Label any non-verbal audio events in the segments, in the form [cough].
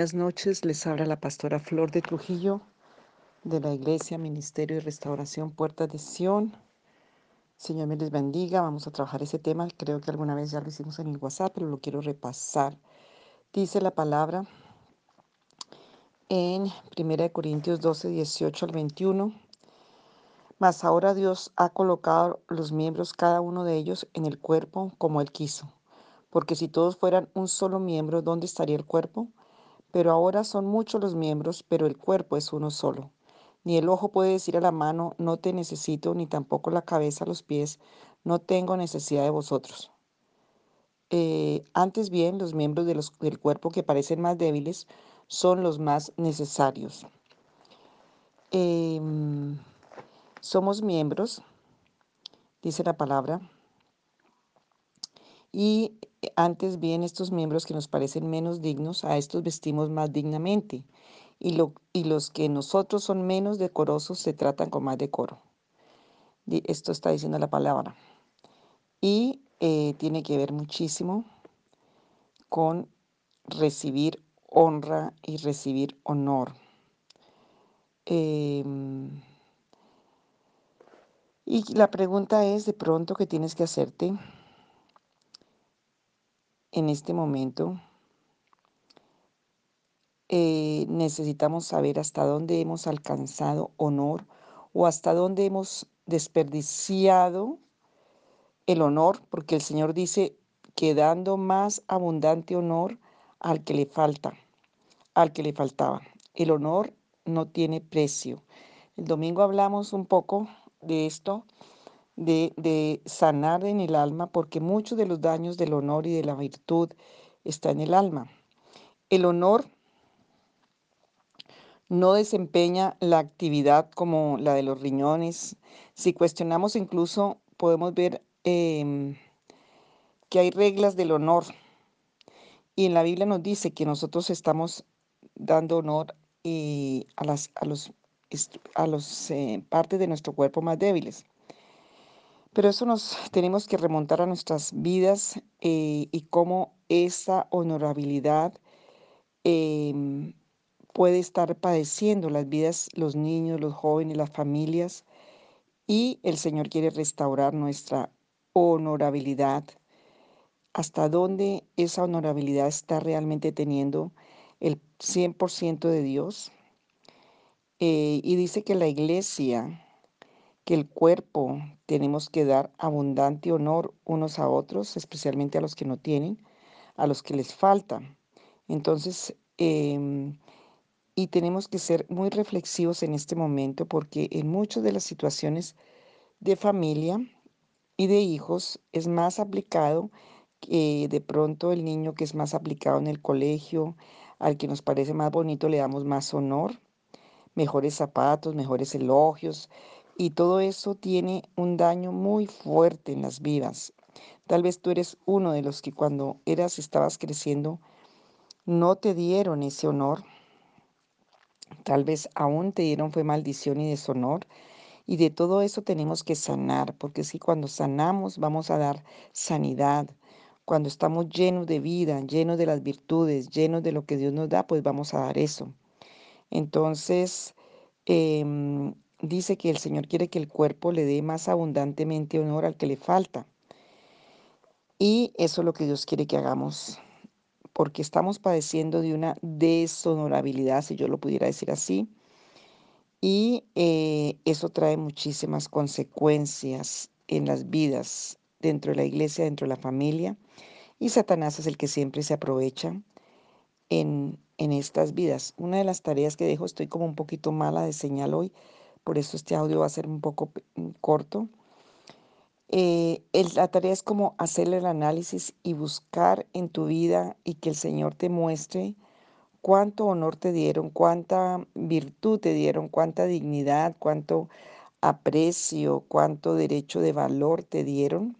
Buenas noches, les habla la pastora Flor de Trujillo de la Iglesia Ministerio y Restauración Puertas de Sion. Señor me les bendiga, vamos a trabajar ese tema, creo que alguna vez ya lo hicimos en el WhatsApp, pero lo quiero repasar. Dice la palabra en 1 Corintios 12, 18 al 21. Mas ahora Dios ha colocado los miembros, cada uno de ellos, en el cuerpo como Él quiso. Porque si todos fueran un solo miembro, ¿dónde estaría el cuerpo? Pero ahora son muchos los miembros, pero el cuerpo es uno solo. Ni el ojo puede decir a la mano, no te necesito, ni tampoco la cabeza a los pies, no tengo necesidad de vosotros. Eh, antes bien, los miembros del cuerpo que parecen más débiles son los más necesarios. Em, somos miembros, dice la palabra, y antes bien estos miembros que nos parecen menos dignos, a estos vestimos más dignamente, y, lo, y los que nosotros son menos decorosos se tratan con más decoro. Esto está diciendo la palabra. Y eh, tiene que ver muchísimo con recibir honra y recibir honor. Em, y la pregunta es de pronto que tienes que hacerte en este momento, eh, necesitamos saber hasta dónde hemos alcanzado honor o hasta dónde hemos desperdiciado el honor, porque el Señor dice que dando más abundante honor al que le falta, al que le faltaba. El honor no tiene precio. El domingo hablamos un poco de esto de, sanar en el alma, porque muchos de los daños del honor y de la virtud está en el alma. El honor no desempeña la actividad como la de los riñones. Si cuestionamos incluso, podemos ver em, que hay reglas del honor. Y en la Biblia nos dice que nosotros estamos dando honor y a las a los, a los eh, partes de nuestro cuerpo más débiles. Pero eso nos [laughs] tenemos que remontar a nuestras vidas eh, y cómo esa honorabilidad em, puede estar padeciendo las vidas, los niños, los jóvenes, las familias. Y el Señor quiere restaurar nuestra honorabilidad. Hasta dónde esa honorabilidad está realmente teniendo el 100% de Dios. Eh, y dice que la iglesia que el cuerpo tenemos que dar abundante honor unos a otros, especialmente a los que no tienen, a los que les falta. Entonces, em, y tenemos que ser muy reflexivos en este momento porque en muchas de las situaciones de familia y de hijos es más aplicado que de pronto el niño que es más aplicado en el colegio, al que nos parece más bonito le damos más honor, mejores zapatos, mejores elogios, y todo eso tiene un daño muy fuerte en las vidas. Tal vez tú eres uno de los que cuando eras, estabas creciendo, no te dieron ese honor. Tal vez aún te dieron fue maldición y deshonor. Y de todo eso tenemos que sanar, porque si cuando sanamos vamos a dar sanidad. Cuando estamos llenos de vida, llenos de las virtudes, llenos de lo que Dios nos da, pues vamos a dar eso. Entonces, eh, dice que el Señor quiere que el cuerpo le dé más abundantemente honor al que le falta. Y eso es lo que Dios quiere que hagamos, porque estamos padeciendo de una deshonorabilidad, si yo lo pudiera decir así. Y eh, eso trae muchísimas consecuencias en las vidas, dentro de la iglesia, dentro de la familia. Y Satanás es el que siempre se aprovecha en, en estas vidas. Una de las tareas que dejo, estoy como un poquito mala de señal hoy, por eso este audio va a ser un poco mm, corto. Eh, la tarea es como hacerle el análisis y buscar en tu vida y que el Señor te muestre cuánto honor te dieron, cuánta virtud te dieron, cuánta dignidad, cuánto aprecio, cuánto derecho de valor te dieron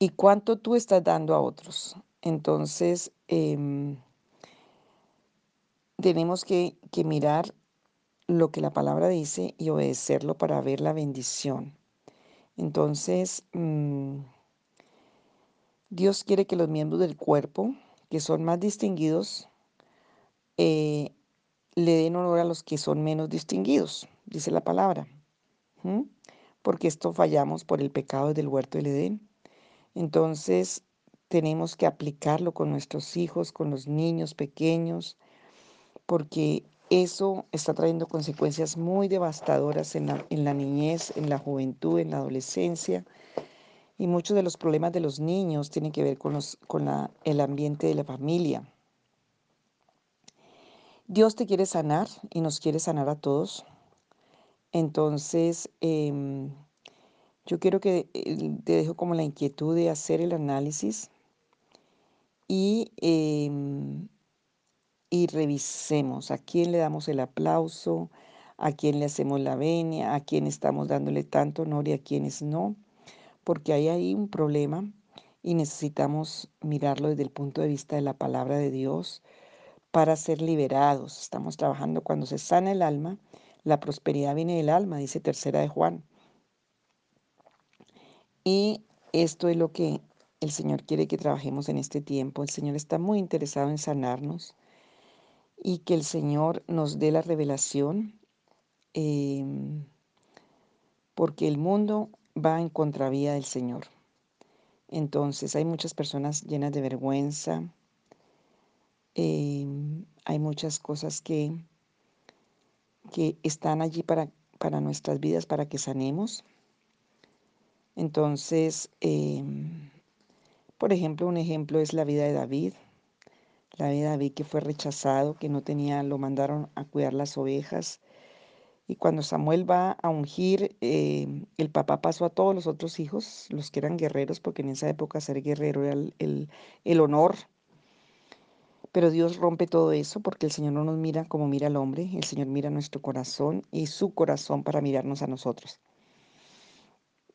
y cuánto tú estás dando a otros. Entonces, em, tenemos que mirar lo que la palabra dice y obedecerlo para ver la bendición. Entonces, mm, Dios quiere que los miembros del cuerpo que son más distinguidos eh, le den honor a los que son menos distinguidos, dice la palabra. Porque esto fallamos por el pecado del huerto del Edén. Entonces tenemos que aplicarlo con nuestros hijos, con los niños pequeños, porque eso está trayendo consecuencias muy devastadoras en la, en la niñez, en la juventud, en la adolescencia. Y muchos de los problemas de los niños tienen que ver con, los, con la, el ambiente de la familia. Dios te quiere sanar y nos quiere sanar a todos. Entonces, em, yo quiero que eh, te dejo como la inquietud de hacer el análisis y, em, revisemos a quién le damos el aplauso, a quién le hacemos la venia, a quién estamos dándole tanto honor y a quiénes no, porque hay ahí un problema y necesitamos mirarlo desde el punto de vista de la palabra de Dios para ser liberados. Estamos trabajando cuando se sana el alma, la prosperidad viene del alma, dice tercera de Juan. Y esto es lo que el Señor quiere que trabajemos en este tiempo. El Señor está muy interesado en sanarnos y que el Señor nos dé la revelación, em, porque el mundo va en contravía del Señor. Entonces hay muchas personas llenas de vergüenza, em, hay muchas cosas que, que están allí para, para nuestras vidas, para que sanemos. Entonces, em, por ejemplo, un ejemplo es la vida de David. David que fue rechazado, que no tenía, lo mandaron a cuidar las ovejas. Y cuando Samuel va a ungir, em, el papá pasó a todos los otros hijos, los que eran guerreros, porque en esa época ser guerrero era el, el honor. Pero Dios rompe todo eso porque el Señor no nos mira como mira al hombre, el Señor mira nuestro corazón y su corazón para mirarnos a nosotros.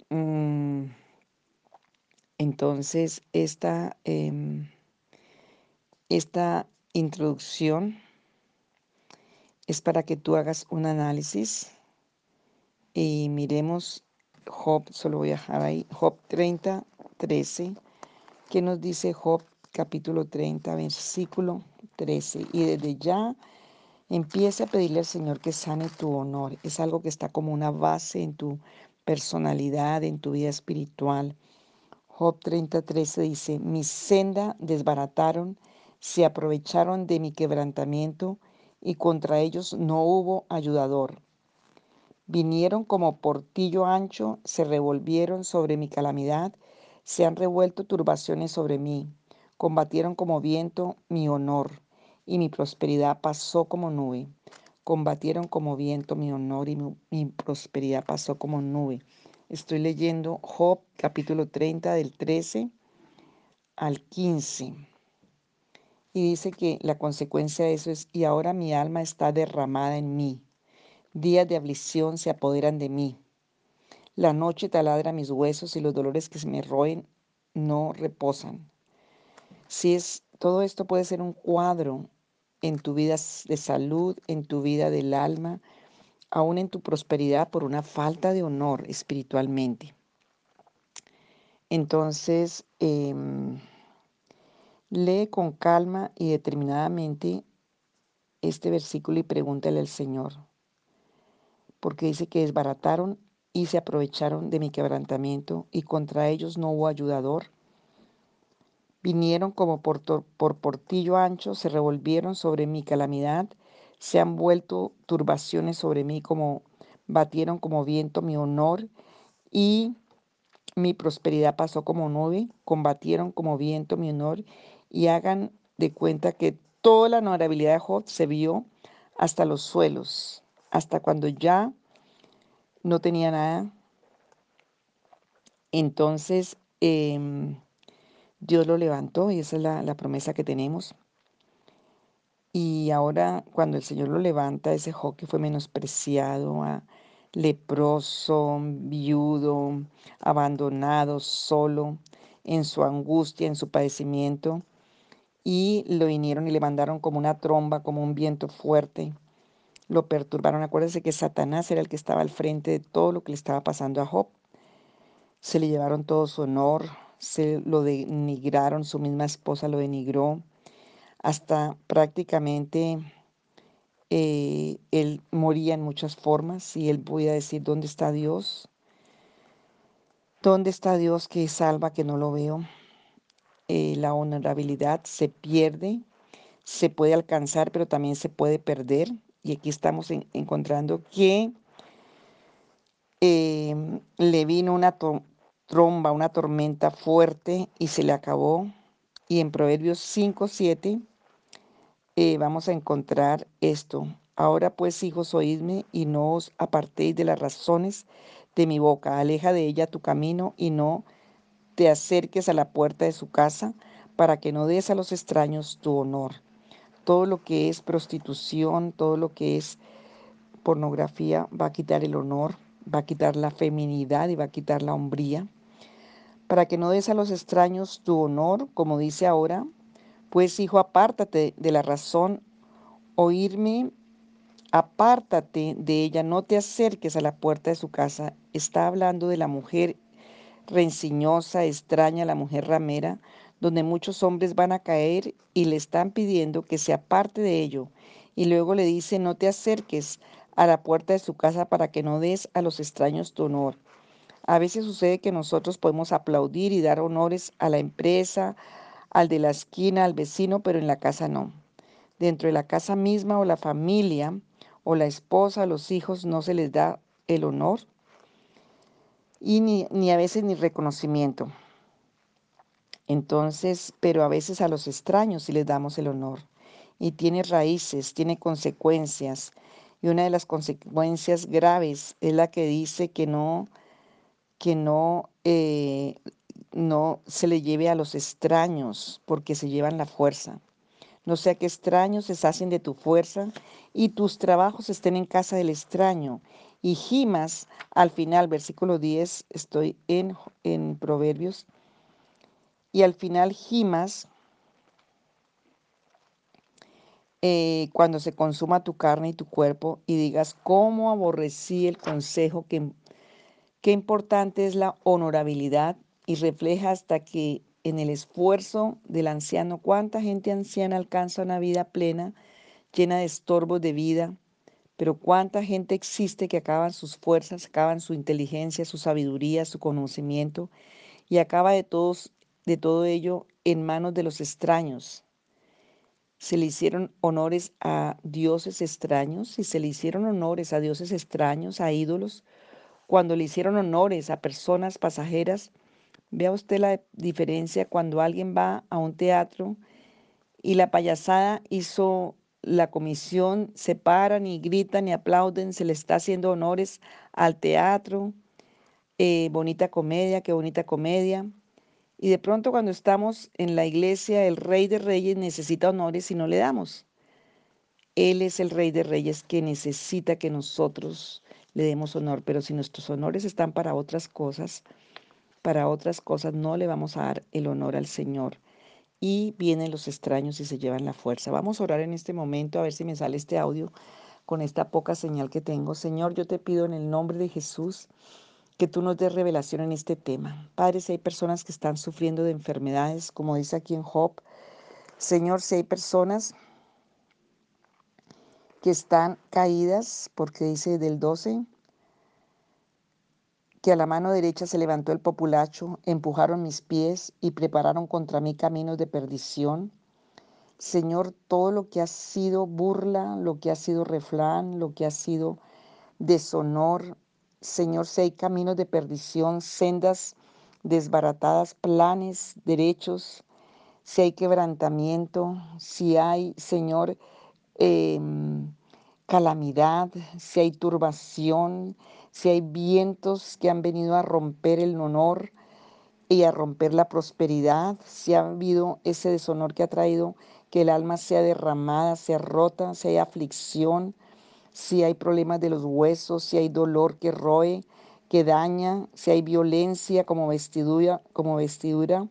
Mm, entonces, esta, em, esta introducción es para que tú hagas un análisis y miremos Job, solo voy a dejar ahí, Job 30, 13. ¿Qué nos dice Job capítulo 30, versículo 13? Y desde ya empieza a pedirle al Señor que sane tu honor. Es algo que está como una base en tu personalidad, en tu vida espiritual. Job 30:13 dice, mi senda desbarataron, se aprovecharon de mi quebrantamiento y contra ellos no hubo ayudador. Vinieron como portillo ancho, se revolvieron sobre mi calamidad, se han revuelto turbaciones sobre mí, combatieron como viento mi honor, y mi prosperidad pasó como nube combatieron como viento mi honor y mi, prosperidad pasó como nube. Estoy leyendo Job capítulo 30 del 13 al 15. Y dice que la consecuencia de eso es, y ahora mi alma está derramada en mí. Días de aflicción se apoderan de mí. La noche taladra mis huesos y los dolores que se me roen no reposan. Si es, todo esto puede ser un cuadro en tu vida de salud, en tu vida del alma, aún en tu prosperidad por una falta de honor espiritualmente. Entonces, em, lee con calma y determinadamente este versículo y pregúntale al Señor, porque dice que desbarataron y se aprovecharon de mi quebrantamiento y contra ellos no hubo ayudador. Vinieron como por, portillo ancho, se revolvieron sobre mi calamidad, se han vuelto turbaciones sobre mí como batieron como viento mi honor y mi prosperidad pasó como nube, combatieron como viento mi honor y hagan de cuenta que toda la honorabilidad de Job se vio hasta los suelos, hasta cuando ya no tenía nada. Entonces, eh, Dios lo levantó y esa es la, promesa que tenemos. Y ahora cuando el Señor lo levanta, ese Job que fue menospreciado, ah, leproso, viudo, abandonado, solo, en su angustia, en su padecimiento, y lo vinieron y le mandaron como una tromba, como un viento fuerte. Lo perturbaron. Acuérdense que Satanás era el que estaba al frente de todo lo que le estaba pasando a Job. Se le llevaron todo su honor, se lo denigraron, su misma esposa lo denigró, hasta prácticamente eh, él moría en muchas formas y él voy a decir, ¿dónde está Dios? ¿Dónde está Dios que salva que no lo veo? Eh, la honorabilidad se pierde, se puede alcanzar, pero también se puede perder. Y aquí estamos encontrando que em, le vino una tromba, una tormenta fuerte y se le acabó. Y en Proverbios 5, 7 eh, vamos a encontrar esto. Ahora pues, hijos, oídme y no os apartéis de las razones de mi boca. Aleja de ella tu camino y no te acerques a la puerta de su casa para que no des a los extraños tu honor. Todo lo que es prostitución, todo lo que es pornografía va a quitar el honor, va a quitar la feminidad y va a quitar la hombría. Para que no des a los extraños tu honor, como dice ahora, pues hijo, apártate de la razón, oírme, apártate de ella, no te acerques a la puerta de su casa. Está hablando de la mujer renciñosa, extraña, la mujer ramera, donde muchos hombres van a caer y le están pidiendo que se aparte de ello. Y luego le dice, no te acerques a la puerta de su casa para que no des a los extraños tu honor. A veces sucede que nosotros podemos aplaudir y dar honores a la empresa, al de la esquina, al vecino, pero en la casa no. Dentro de la casa misma o la familia o la esposa, los hijos, no se les da el honor y ni, ni a veces ni reconocimiento. Entonces, pero a veces a los extraños sí les damos el honor. Y tiene raíces, tiene consecuencias. Y una de las consecuencias graves es la que dice que no, que no, eh, no se le lleve a los extraños porque se llevan la fuerza. No sea que extraños se hacen de tu fuerza y tus trabajos estén en casa del extraño y gimas al final, versículo 10, estoy en, en Proverbios, y al final gimas eh, cuando se consuma tu carne y tu cuerpo y digas, ¿cómo aborrecí el consejo? Que, qué importante es la honorabilidad y refleja hasta que en el esfuerzo del anciano, cuánta gente anciana alcanza una vida plena, llena de estorbos de vida, pero cuánta gente existe que acaban sus fuerzas, acaban su inteligencia, su sabiduría, su conocimiento y acaba de todos de todo ello en manos de los extraños. Se le hicieron honores a dioses extraños y se le hicieron honores a dioses extraños, a ídolos, cuando le hicieron honores a personas pasajeras. Vea usted la diferencia cuando alguien va a un teatro y la payasada hizo la comisión se paran y gritan y aplauden, se le está haciendo honores al teatro, eh, bonita comedia, qué bonita comedia. Y de pronto cuando estamos en la iglesia, el rey de reyes necesita honores y no le damos. Él es el rey de reyes que necesita que nosotros le demos honor, pero si nuestros honores están para otras cosas, para otras cosas no le vamos a dar el honor al Señor y vienen los extraños y se llevan la fuerza. Vamos a orar en este momento a ver si me sale este audio con esta poca señal que tengo. Señor, yo te pido en el nombre de Jesús que tú nos des revelación en este tema. Padre, si hay personas que están sufriendo de enfermedades, como dice aquí en Job, Señor, si hay personas que están caídas, porque dice del 12, que a la mano derecha se levantó el populacho, empujaron mis pies y prepararon contra mí caminos de perdición. Señor, todo lo que ha sido burla, lo que ha sido reflán, lo que ha sido deshonor, Señor, si hay caminos de perdición, sendas desbaratadas, planes, derechos, si hay quebrantamiento, si hay, Señor, em, calamidad, si hay turbación, si hay vientos que han venido a romper el honor y a romper la prosperidad, si ha habido ese deshonor que ha traído que el alma sea derramada, sea rota, si hay aflicción, si hay problemas de los huesos, si hay dolor que roe, que daña, si hay violencia como vestidura, como vestidura,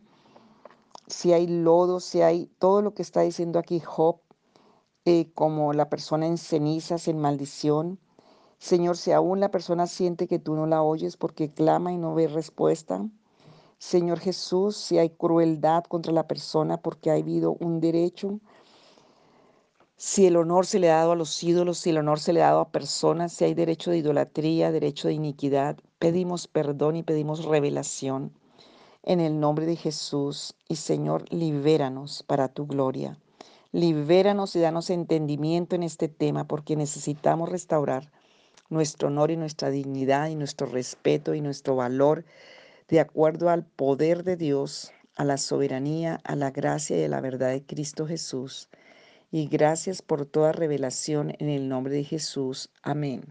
si hay lodo, si hay todo lo que está diciendo aquí Job, eh, como la persona en cenizas, en maldición. Señor, si aún la persona siente que tú no la oyes porque clama y no ve respuesta. Señor Jesús, si hay crueldad contra la persona porque ha habido un derecho Si el honor se le ha dado a los ídolos, si el honor se le ha dado a personas, si hay derecho de idolatría, derecho de iniquidad, pedimos perdón y pedimos revelación en el nombre de Jesús. Y Señor, libéranos para tu gloria. Libéranos y danos entendimiento en este tema porque necesitamos restaurar nuestro honor y nuestra dignidad y nuestro respeto y nuestro valor de acuerdo al poder de Dios, a la soberanía, a la gracia y a la verdad de Cristo Jesús. Y gracias por toda revelación en el nombre de Jesús. Amén.